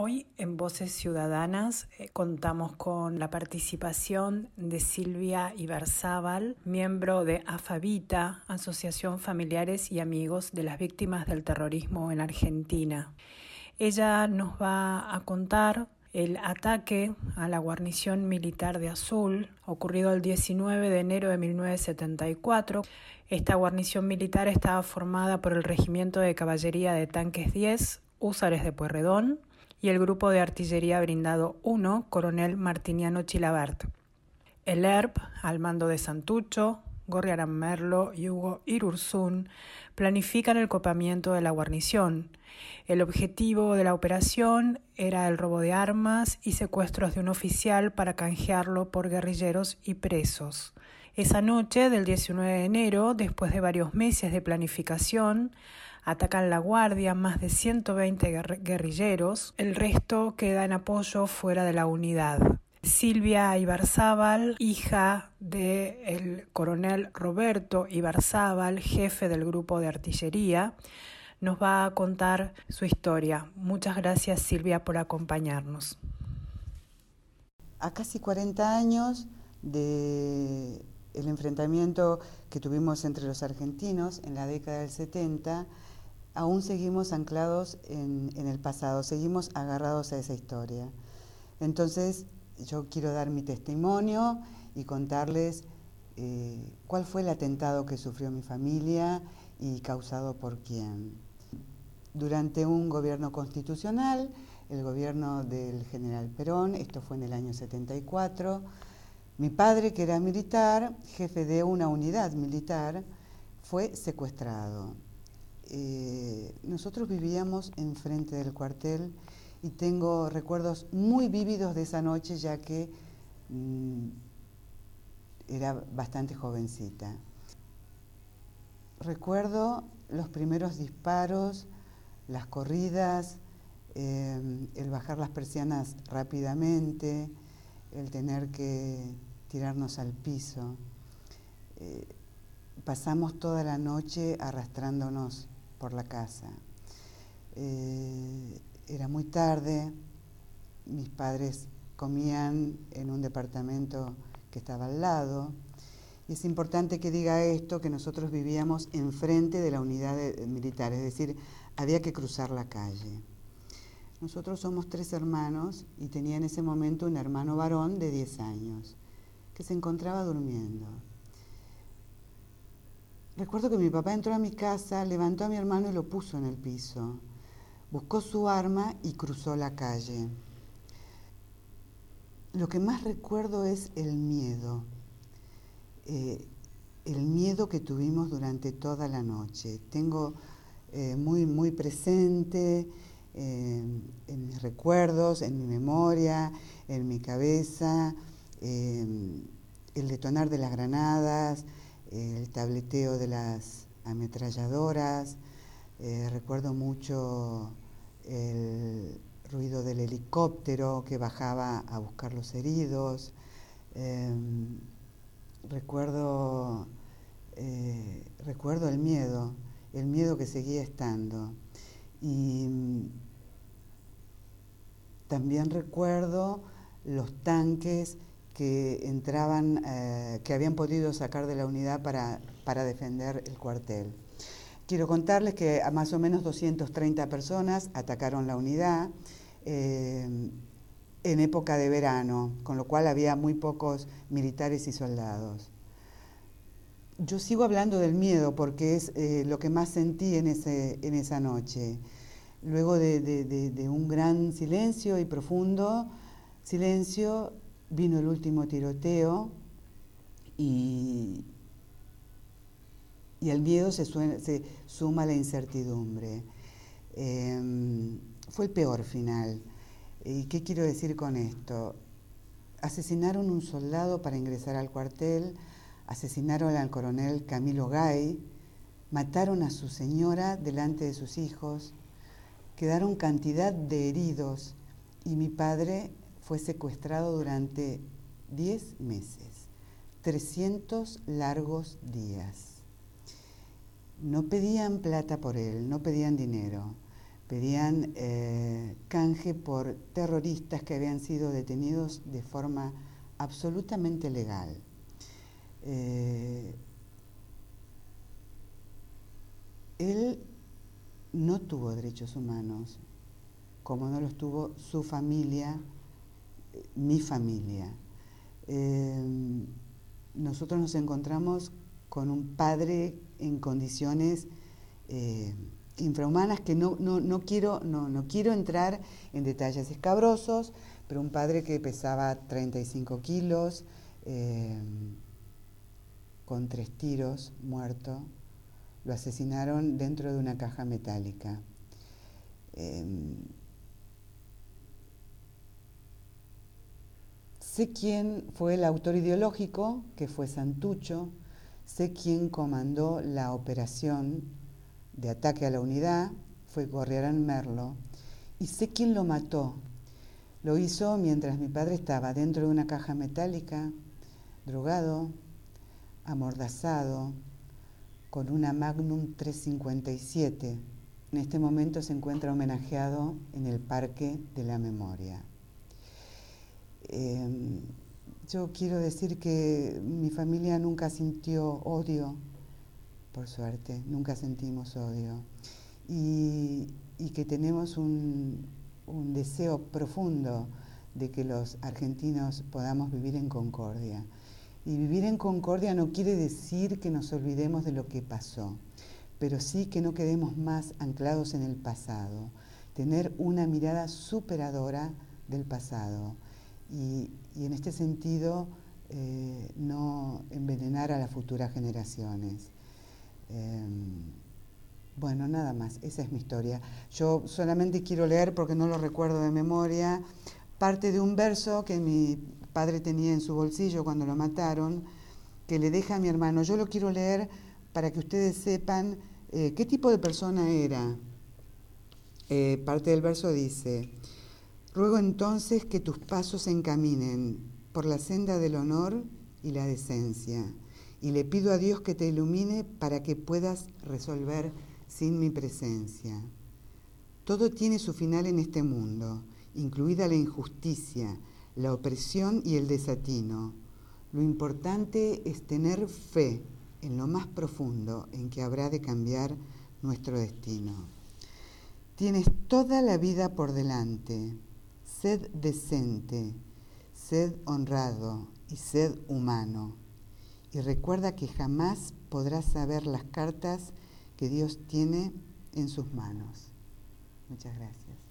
Hoy en Voces Ciudadanas eh, contamos con la participación de Silvia Iberzábal, miembro de AFAVITA, Asociación Familiares y Amigos de las Víctimas del Terrorismo en Argentina. Ella nos va a contar el ataque a la guarnición militar de Azul, ocurrido el 19 de enero de 1974. Esta guarnición militar estaba formada por el Regimiento de Caballería de Tanques 10, Húsares de Puerredón, y el Grupo de Artillería Brindado 1, Coronel Martiniano Chilabert. El ERP, al mando de Santucho, Gorriarán Merlo y Hugo Irurzún, planifican el copamiento de la guarnición. El objetivo de la operación era el robo de armas y secuestros de un oficial para canjearlo por guerrilleros y presos. Esa noche del 19 de enero, después de varios meses de planificación, atacan la guardia más de 120 guerrilleros, el resto queda en apoyo fuera de la unidad. Silvia Ibarzábal, hija del coronel Roberto Ibarzábal, jefe del grupo de artillería, nos va a contar su historia. Muchas gracias Silvia por acompañarnos. A casi 40 años del enfrentamiento que tuvimos entre los argentinos en la década del 70, aún seguimos anclados en, el pasado, seguimos agarrados a esa historia. Entonces, yo quiero dar mi testimonio y contarles eh, cuál fue el atentado que sufrió mi familia y causado por quién. Durante un gobierno constitucional, el gobierno del general Perón, esto fue en el año 74, mi padre, que era militar, jefe de una unidad militar, fue secuestrado. Eh, nosotros vivíamos enfrente del cuartel y tengo recuerdos muy vívidos de esa noche ya que mm, era bastante jovencita. Recuerdo los primeros disparos, las corridas, em, el bajar las persianas rápidamente, el tener que tirarnos al piso. Eh, pasamos toda la noche arrastrándonos por la casa. Eh, era muy tarde, mis padres comían en un departamento que estaba al lado. Y es importante que diga esto, que nosotros vivíamos enfrente de la unidad militar, es decir, había que cruzar la calle. Nosotros somos tres hermanos y tenía en ese momento un hermano varón de 10 años que se encontraba durmiendo. Recuerdo que mi papá entró a mi casa, levantó a mi hermano y lo puso en el piso buscó su arma y cruzó la calle. Lo que más recuerdo es el miedo, eh, el miedo que tuvimos durante toda la noche. Tengo eh, muy, muy presente eh, en mis recuerdos, en mi memoria, en mi cabeza, el detonar de las granadas, el tableteo de las ametralladoras, eh, recuerdo mucho el ruido del helicóptero que bajaba a buscar los heridos. Em, recuerdo, eh, recuerdo el miedo, el miedo que seguía estando. Y mm, también recuerdo los tanques que entraban, eh, que habían podido sacar de la unidad para defender el cuartel. Quiero contarles que a más o menos 230 personas atacaron la unidad eh, en época de verano, con lo cual había muy pocos militares y soldados. Yo sigo hablando del miedo porque es eh, lo que más sentí en, ese, en esa noche. Luego de, de un gran silencio y profundo silencio, vino el último tiroteo y, y al miedo se, suma la incertidumbre. Em, fue el peor final. ¿Y qué quiero decir con esto? Asesinaron un soldado para ingresar al cuartel, asesinaron al coronel Camilo Gay, mataron a su señora delante de sus hijos, quedaron cantidad de heridos y mi padre fue secuestrado durante 10 meses, 300 largos días. No pedían plata por él, no pedían dinero, pedían eh, canje por terroristas que habían sido detenidos de forma absolutamente legal. Eh, él no tuvo derechos humanos, como no los tuvo su familia, mi familia. nosotros nos encontramos con un padre en condiciones infrahumanas que no, no, quiero, no, no quiero entrar en detalles escabrosos, pero un padre que pesaba 35 kilos, eh, con tres tiros, muerto, lo asesinaron dentro de una caja metálica. Em, sé quién fue el autor ideológico, que fue Santucho, sé quién comandó la operación de ataque a la unidad fue Gorriarán Merlo y sé quién lo mató. Lo hizo mientras mi padre estaba dentro de una caja metálica, drogado, amordazado, con una Magnum 357. En este momento se encuentra homenajeado en el Parque de la Memoria. Em, yo quiero decir que mi familia nunca sintió odio por suerte, nunca sentimos odio. Y, que tenemos un, deseo profundo de que los argentinos podamos vivir en concordia. Y vivir en concordia no quiere decir que nos olvidemos de lo que pasó, pero sí que no quedemos más anclados en el pasado, tener una mirada superadora del pasado y, en este sentido eh, no envenenar a las futuras generaciones. Em, bueno, nada más, esa es mi historia. Yo solamente quiero leer, porque no lo recuerdo de memoria, parte de un verso que mi padre tenía en su bolsillo cuando lo mataron, que le deja a mi hermano. Yo lo quiero leer para que ustedes sepan eh, qué tipo de persona era. Eh, parte del verso dice, ruego entonces que tus pasos se encaminen por la senda del honor y la decencia y le pido a Dios que te ilumine para que puedas resolver sin mi presencia. Todo tiene su final en este mundo, incluida la injusticia, la opresión y el desatino. Lo importante es tener fe en lo más profundo en que habrá de cambiar nuestro destino. Tienes toda la vida por delante. Sed decente, sed honrado y sed humano y recuerda que jamás podrás saber las cartas que Dios tiene en sus manos. Muchas gracias.